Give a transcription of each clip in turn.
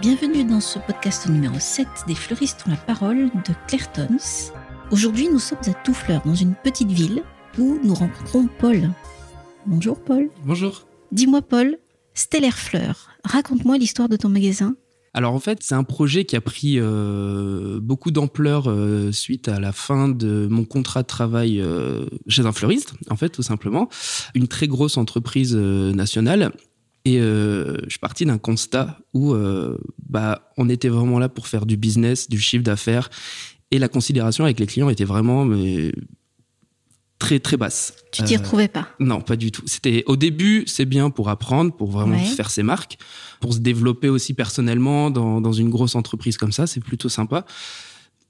Bienvenue dans ce podcast numéro 7 des fleuristes ont la parole de Claire Tons. Aujourd'hui, nous sommes à Toufleur, dans une petite ville où nous rencontrons Paul. Bonjour Paul. Bonjour. Dis-moi Paul, Stellaire Fleur, raconte-moi l'histoire de ton magasin. Alors en fait, c'est un projet qui a pris euh, beaucoup d'ampleur euh, suite à la fin de mon contrat de travail euh, chez un fleuriste, en fait, tout simplement. Une très grosse entreprise nationale et euh, je suis parti d'un constat où euh, bah, on était vraiment là pour faire du business, du chiffre d'affaires, et la considération avec les clients était vraiment mais, très très basse. Tu t'y euh, retrouvais pas Non, pas du tout. C'était au début, c'est bien pour apprendre, pour vraiment faire ses marques, pour se développer aussi personnellement dans, dans une grosse entreprise comme ça, c'est plutôt sympa.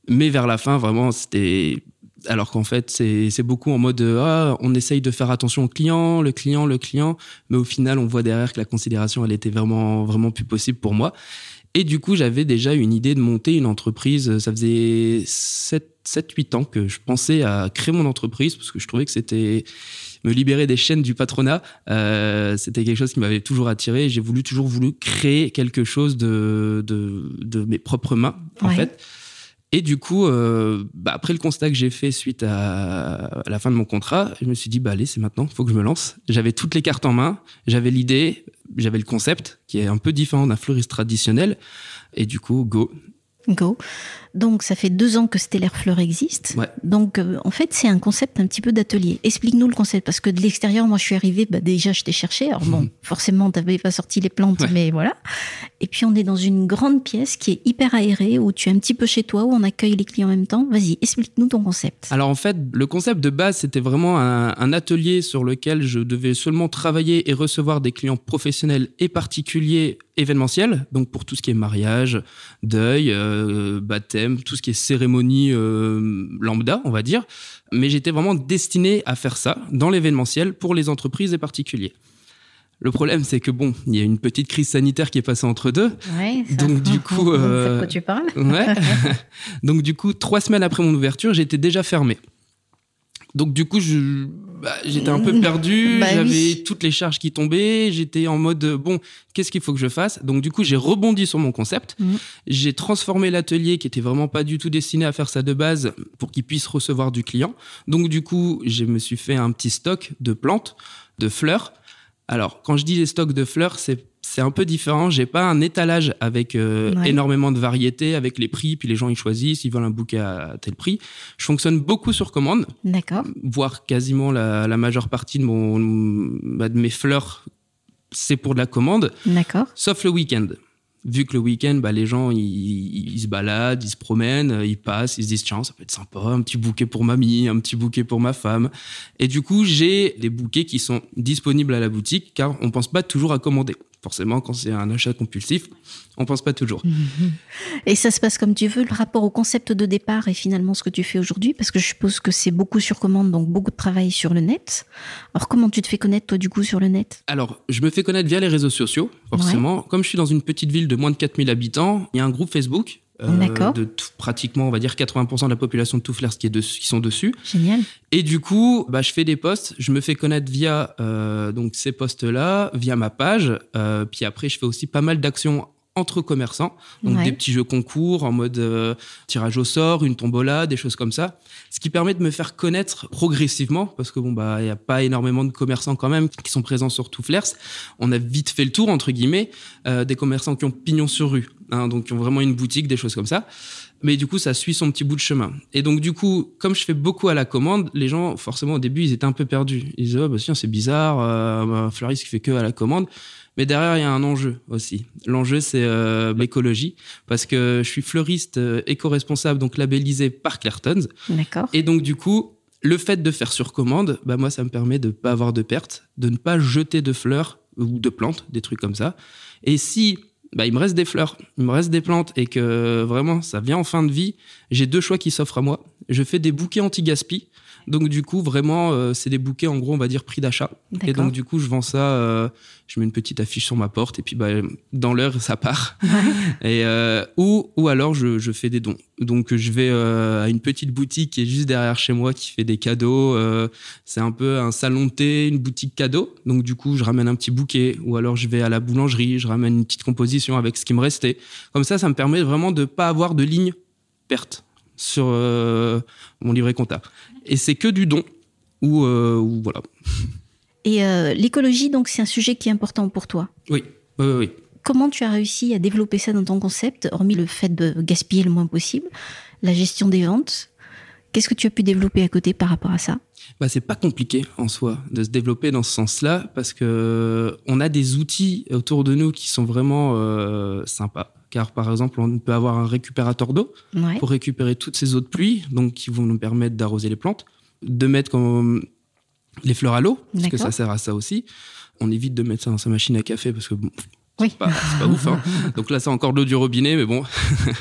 Mais vers la fin, vraiment, c'était alors qu'en fait c'est beaucoup en mode ah, on essaye de faire attention au client, le client, le client, mais au final on voit derrière que la considération elle était vraiment vraiment plus possible pour moi. Et du coup j'avais déjà une idée de monter une entreprise. Ça faisait 7 7 8 ans que je pensais à créer mon entreprise parce que je trouvais que c'était me libérer des chaînes du patronat. Euh, c'était quelque chose qui m'avait toujours attiré. J'ai voulu toujours voulu créer quelque chose de de, de mes propres mains en fait. Et du coup, euh, bah, après le constat que j'ai fait suite à, la fin de mon contrat, je me suis dit, bah allez, c'est maintenant, il faut que je me lance. J'avais toutes les cartes en main, j'avais l'idée, j'avais le concept, qui est un peu différent d'un fleuriste traditionnel. Et du coup, go. Go. Donc, ça fait deux ans que Stellaire Fleur existe. Donc, euh, en fait, c'est un concept un petit peu d'atelier. Explique-nous le concept, parce que de l'extérieur, moi, je suis arrivée, bah, déjà, je t'ai cherché. Alors, bon, forcément, tu n'avais pas sorti les plantes, mais voilà. Et puis, on est dans une grande pièce qui est hyper aérée, où tu es un petit peu chez toi, où on accueille les clients en même temps. Vas-y, explique-nous ton concept. Alors, en fait, le concept de base, c'était vraiment un, atelier sur lequel je devais seulement travailler et recevoir des clients professionnels et particuliers événementiels. Donc, pour tout ce qui est mariage, deuil, euh, baptême, tout ce qui est cérémonie euh, lambda, on va dire. Mais j'étais vraiment destiné à faire ça dans l'événementiel pour les entreprises et particuliers. Le problème, c'est que bon, il y a une petite crise sanitaire qui est passée entre deux. donc du coup, euh, quoi tu parles? ouais. donc du coup, trois semaines après mon ouverture, j'étais déjà fermé. Donc du coup, je, bah, j'étais un peu perdu, bah j'avais toutes les charges qui tombaient, j'étais en mode bon, qu'est-ce qu'il faut que je fasse? Donc du coup, j'ai rebondi sur mon concept, mmh. j'ai transformé l'atelier qui était vraiment pas du tout destiné à faire ça de base pour qu'il puisse recevoir du client. Donc du coup, je me suis fait un petit stock de plantes, de fleurs. Alors, quand je dis les stocks de fleurs, c'est c'est un peu différent. J'ai pas un étalage avec euh, énormément de variétés, avec les prix, puis les gens ils choisissent, ils veulent un bouquet à tel prix. Je fonctionne beaucoup sur commande. D'accord. Voire quasiment la, majeure partie de, mon, bah, de mes fleurs, c'est pour de la commande. D'accord. Sauf le week-end vu que le week-end, bah, les gens, ils, se baladent, ils se promènent, ils passent, ils se disent, tiens, ça peut être sympa, un petit bouquet pour mamie, un petit bouquet pour ma femme. Et du coup, j'ai des bouquets qui sont disponibles à la boutique, car on pense pas toujours à commander forcément, quand c'est un achat compulsif, on pense pas toujours. Et ça se passe comme tu veux, le rapport au concept de départ et finalement ce que tu fais aujourd'hui, parce que je suppose que c'est beaucoup sur commande, donc beaucoup de travail sur le net. Alors comment tu te fais connaître toi du coup sur le net? Alors, je me fais connaître via les réseaux sociaux, forcément. Comme je suis dans une petite ville de moins de 4000 habitants, il y a un groupe Facebook euh, de pratiquement, on va dire, 80% de la population de Touflers qui, est qui sont dessus. Génial. Et du coup, bah, je fais des posts, je me fais connaître via euh, donc ces posts-là, via ma page. Euh, puis après, je fais aussi pas mal d'actions entre commerçants, donc des petits jeux concours en mode euh, tirage au sort, une tombola, des choses comme ça, ce qui permet de me faire connaître progressivement parce que bon bah il y a pas énormément de commerçants quand même qui sont présents sur Touflers. On a vite fait le tour entre guillemets euh, des commerçants qui ont pignon sur rue, hein, donc qui ont vraiment une boutique, des choses comme ça. Mais du coup, ça suit son petit bout de chemin. Et donc, du coup, comme je fais beaucoup à la commande, les gens, forcément, au début, ils étaient un peu perdus. Ils disaient, oh, bah, c'est bizarre, euh, un fleuriste qui fait que à la commande. Mais derrière, il y a un enjeu aussi. L'enjeu, c'est euh, l'écologie, parce que je suis fleuriste euh, éco-responsable, donc labellisé par Clairtons. D'accord. Et donc, du coup, le fait de faire sur commande, bah, moi, ça me permet de ne pas avoir de pertes, de ne pas jeter de fleurs ou de plantes, des trucs comme ça. Et si bah, il me reste des fleurs, il me reste des plantes et que vraiment ça vient en fin de vie, j'ai deux choix qui s'offrent à moi. Je fais des bouquets anti-gaspi Donc du coup, vraiment, euh, c'est des bouquets, en gros, on va dire prix d'achat. Et donc du coup, je vends ça, euh, je mets une petite affiche sur ma porte et puis bah, dans l'heure, ça part. et, euh, ou, ou alors, je, je, fais des dons. Donc je vais à une petite boutique qui est juste derrière chez moi qui fait des cadeaux. c'est un peu un salon de thé, une boutique cadeau. Donc du coup, je ramène un petit bouquet. Ou alors, je vais à la boulangerie, je ramène une petite composition avec ce qui me restait. Comme ça, ça me permet vraiment de pas avoir de ligne perte sur mon livret comptable et c'est que du don. Ou, euh, voilà. Et euh, l'écologie, donc, c'est un sujet qui est important pour toi? Oui, oui, oui. Comment tu as réussi à développer ça dans ton concept, hormis le fait de gaspiller le moins possible, la gestion des ventes? Qu'est-ce que tu as pu développer à côté par rapport à ça? Bah, c'est pas compliqué en soi de se développer dans ce sens-là parce que on a des outils autour de nous qui sont vraiment euh, sympas car par exemple, on peut avoir un récupérateur d'eau pour récupérer toutes ces eaux de pluie, donc qui vont nous permettre d'arroser les plantes, de mettre comme les fleurs à l'eau, parce que ça sert à ça aussi. On évite de mettre ça dans sa machine à café parce que bon, c'est pas, ouf. Hein. Donc là, c'est encore de l'eau du robinet, mais bon.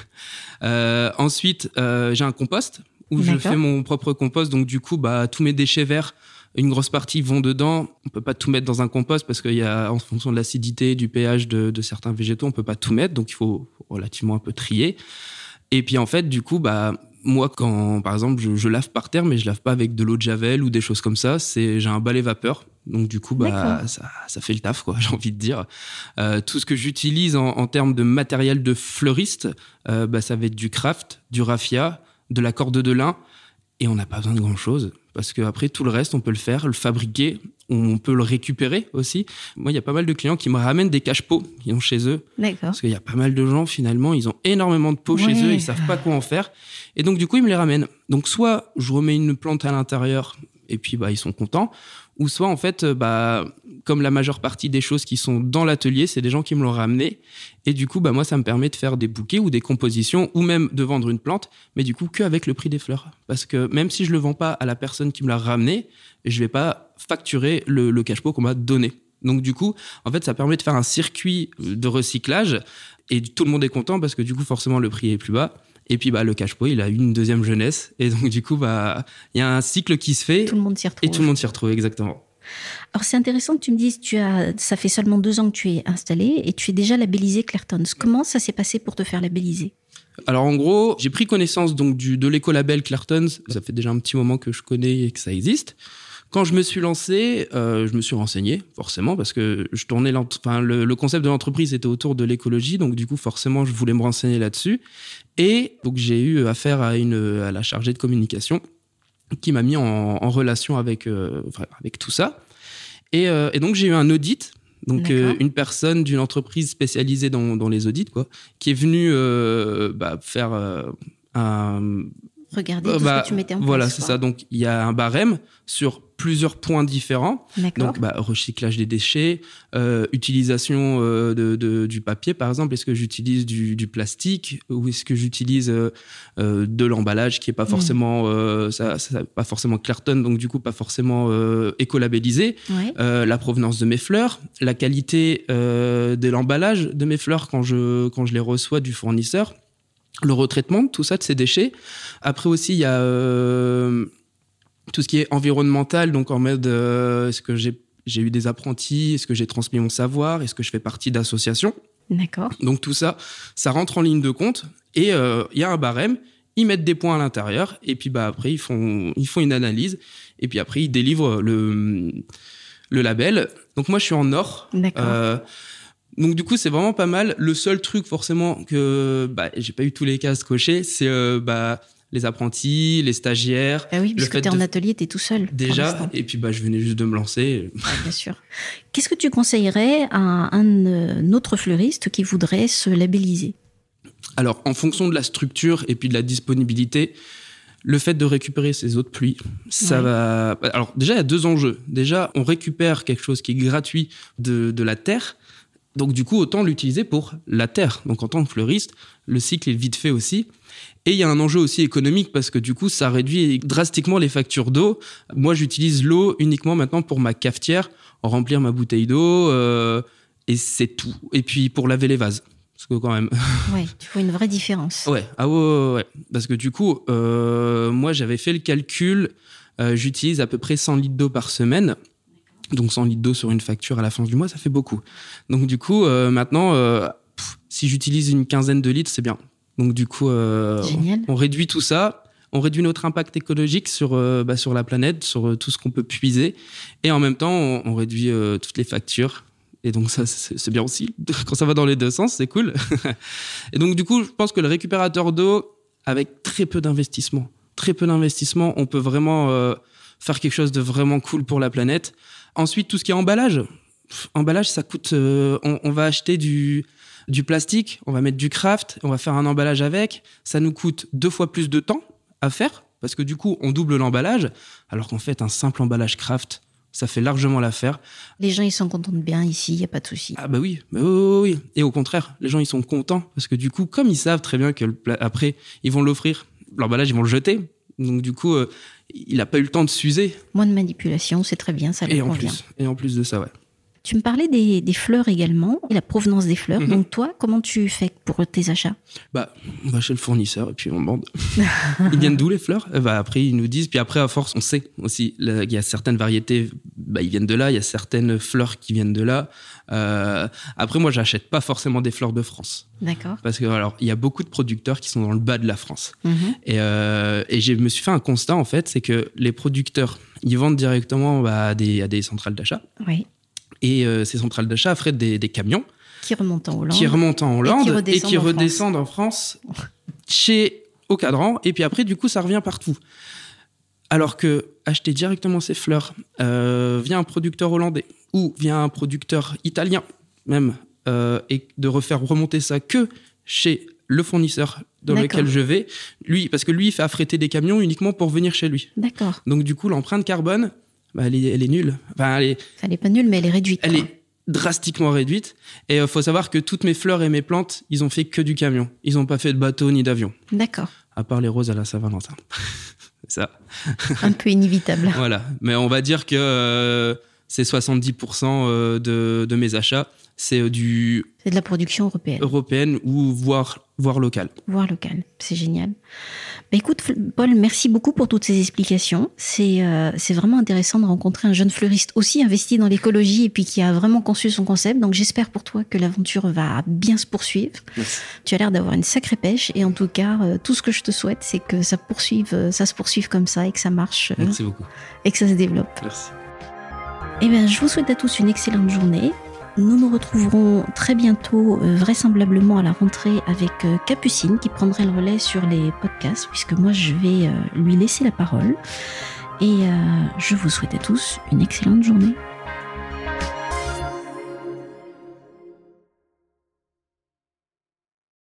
euh, ensuite, euh, j'ai un compost où je fais mon propre compost. Donc du coup, bah, tous mes déchets verts une grosse partie vont dedans. On peut pas tout mettre dans un compost parce qu'il y a, en fonction de l'acidité, du pH de, certains végétaux, on peut pas tout mettre. Donc il faut relativement un peu trier. Et puis en fait, du coup, bah moi, quand par exemple je, lave par terre, mais je lave pas avec de l'eau de javel ou des choses comme ça, c'est j'ai un balai vapeur. Donc du coup, bah ça, ça fait le taf, quoi. J'ai envie de dire. Euh, tout ce que j'utilise en, termes de matériel de fleuriste, euh, bah, ça va être du craft, du raffia, de la corde de lin, et on n'a pas besoin de grand chose parce qu'après tout le reste on peut le faire, le fabriquer, on peut le récupérer aussi. Moi, il y a pas mal de clients qui me ramènent des cache-pots qu'ils ont chez eux. D'accord. Parce qu'il y a pas mal de gens finalement, ils ont énormément de pots chez eux, ils savent pas quoi en faire, et donc du coup ils me les ramènent. Donc soit je remets une plante à l'intérieur et puis bah ils sont contents, ou soit en fait bah comme la majeure partie des choses qui sont dans l'atelier, c'est des gens qui me l'ont ramené. Et du coup, bah, moi, ça me permet de faire des bouquets ou des compositions ou même de vendre une plante, mais du coup, qu'avec le prix des fleurs. Parce que même si je le vends pas à la personne qui me l'a ramené, je vais pas facturer le, le cache-pot qu'on m'a donné. Donc, du coup, en fait, ça permet de faire un circuit de recyclage et tout le monde est content parce que du coup, forcément, le prix est plus bas. Et puis bah le cache-pot, il a une deuxième jeunesse et donc du coup bah il y a un cycle qui se fait. Tout le monde s'y retrouve. Et tout le monde s'y retrouve exactement. Alors c'est intéressant que tu me dises, tu as, ça fait seulement deux ans que tu es installé et tu es déjà labellisé Clairtons. Comment ça s'est passé pour te faire labelliser? Alors en gros, j'ai pris connaissance donc du de l'écolabel Clairtons. Ça fait déjà un petit moment que je connais et que ça existe. Quand je me suis lancé, euh, je me suis renseigné forcément parce que je tournais enfin, le, le concept de l'entreprise était autour de l'écologie, donc du coup forcément je voulais me renseigner là-dessus. Et donc j'ai eu affaire à une à la chargée de communication qui m'a mis en, en relation avec euh, avec tout ça. Euh, et, donc j'ai eu un audit, donc euh, une personne d'une entreprise spécialisée dans, dans, les audits, quoi, qui est venue bah, faire un regarder tout ce bah, que tu mettais en place. Voilà, c'est ça. Donc il y a un barème sur plusieurs points différents. Donc, bah, recyclage des déchets, euh, utilisation euh, de, du papier, par exemple. Est-ce que j'utilise du, plastique ou est-ce que j'utilise euh, de l'emballage qui est pas mm. forcément, ça, ça, pas forcément Clarton, donc du coup pas forcément écolabellisé. la provenance de mes fleurs, la qualité de l'emballage de mes fleurs quand je quand je les reçois du fournisseur le retraitement, tout ça de ces déchets. Après aussi, il y a tout ce qui est environnemental, donc en mode euh, est-ce que j'ai j'ai eu des apprentis, est-ce que j'ai transmis mon savoir, est-ce que je fais partie d'associations. D'accord. Donc tout ça, ça rentre en ligne de compte et euh, il y a un barème. Ils mettent des points à l'intérieur et puis bah après ils font ils font une analyse et puis après ils délivrent le le label. Donc moi je suis en or. D'accord. Donc du coup c'est vraiment pas mal. Le seul truc forcément que bah j'ai pas eu tous les cases cochés, c'est euh, bah les apprentis, les stagiaires. Ah oui, puisque tu es en atelier, tu es tout seul. Déjà, et puis bah, je venais juste de me lancer. bien sûr. Qu'est-ce que tu conseillerais à un autre fleuriste qui voudrait se labelliser? Alors, en fonction de la structure et puis de la disponibilité, le fait de récupérer ces eaux de pluie, ça va. Alors, déjà, il y a deux enjeux. Déjà, on récupère quelque chose qui est gratuit de, de la terre. Donc, du coup, autant l'utiliser pour la terre. Donc, en tant que fleuriste, le cycle est vite fait aussi. Et il y a un enjeu aussi économique parce que du coup, ça réduit drastiquement les factures d'eau. Moi, j'utilise l'eau uniquement maintenant pour ma cafetière, remplir ma bouteille d'eau, euh, et c'est tout. Et puis pour laver les vases. Parce que quand même. Ouais, tu vois une vraie différence. Ouais, ah ouais, ouais, Parce que du coup, euh, moi, j'avais fait le calcul. j'utilise à peu près 100 litres d'eau par semaine. Donc 100 litres d'eau sur une facture à la fin du mois, ça fait beaucoup. Donc du coup, maintenant, si j'utilise une quinzaine de litres, c'est bien. Donc du coup, on réduit tout ça on réduit notre impact écologique sur, euh, bah, sur la planète, sur euh, tout ce qu'on peut puiser. Et en même temps, on, réduit euh, toutes les factures. Et donc ça, c'est bien aussi. Quand ça va dans les deux sens, c'est cool. et donc du coup, je pense que le récupérateur d'eau, avec très peu d'investissement, très peu d'investissement, on peut vraiment faire quelque chose de vraiment cool pour la planète. Ensuite, tout ce qui est emballage. emballage, ça coûte... On, on, va acheter du, du plastique, on va mettre du craft, on va faire un emballage avec. Ça nous coûte deux fois plus de temps à faire parce que du coup, on double l'emballage, alors qu'en fait, un simple emballage craft, ça fait largement l'affaire. Les gens, ils sont contents de bien ici, il n'y a pas de souci. Ah bah oui, bah oui, oui, Et au contraire, les gens, ils sont contents parce que du coup, comme ils savent très bien que après, ils vont l'offrir, l'emballage, ils vont le jeter. Donc du coup, euh, il n'a pas eu le temps de s'user. Moins de manipulation, c'est très bien, ça et en Plus, et en plus de ça, ouais. Tu me parlais des, fleurs également, et la provenance des fleurs. Mhm. Donc toi, comment tu fais pour tes achats? Bah, on va chez le fournisseur et puis on demande. ils viennent d'où les fleurs? Bah, Après, ils nous disent. Puis après, à force, on sait aussi. Il y a certaines variétés, bah, ils viennent de là. Il y a certaines fleurs qui viennent de là. Euh, après, moi, j'achète pas forcément des fleurs de France. D'accord. Parce que alors, il y a beaucoup de producteurs qui sont dans le bas de la France. Mhm. Et, euh, et je me suis fait un constat en fait, c'est que les producteurs, ils vendent directement bah, à, des, à des centrales d'achat. Oui. Et euh, ces centrales d'achat affrètent des, des, camions. Qui remontent en Hollande. Qui remontent en Hollande et qui redescendent, en, France. chez au cadran. Et puis après, du coup, ça revient partout. Alors que acheter directement ces fleurs euh, via un producteur hollandais ou via un producteur italien même, euh, et de refaire remonter ça que chez le fournisseur dans lequel je vais, lui, parce que lui, il fait affréter des camions uniquement pour venir chez lui. D'accord. Donc du coup, l'empreinte carbone, bah, elle, est, nulle. Enfin, elle est, pas nulle, mais elle est réduite. Elle est drastiquement réduite. Et il euh, faut savoir que toutes mes fleurs et mes plantes, ils ont fait que du camion. Ils n'ont pas fait de bateau ni d'avion. D'accord. À part les roses à la Saint-Valentin. c'est ça. Un peu inévitable. voilà. Mais on va dire que euh, c'est 70% euh, de, de, mes achats. C'est du. C'est de la production européenne. Européenne ou voire, voire locale. Voire locale. C'est génial. Bah, écoute, Paul, merci beaucoup pour toutes ces explications. C'est euh, c'est vraiment intéressant de rencontrer un jeune fleuriste aussi investi dans l'écologie et puis qui a vraiment conçu son concept. Donc j'espère pour toi que l'aventure va bien se poursuivre. Tu as l'air d'avoir une sacrée pêche et en tout cas, euh, tout ce que je te souhaite, c'est que ça poursuive, euh, ça se poursuive comme ça et que ça marche. Merci beaucoup. Et que ça se développe. Merci. Eh bien, je vous souhaite à tous une excellente journée. Nous nous retrouverons très bientôt, euh, vraisemblablement à la rentrée, avec euh, Capucine qui prendrait le relais sur les podcasts, puisque moi je vais euh, lui laisser la parole. Et je vous souhaite à tous une excellente journée.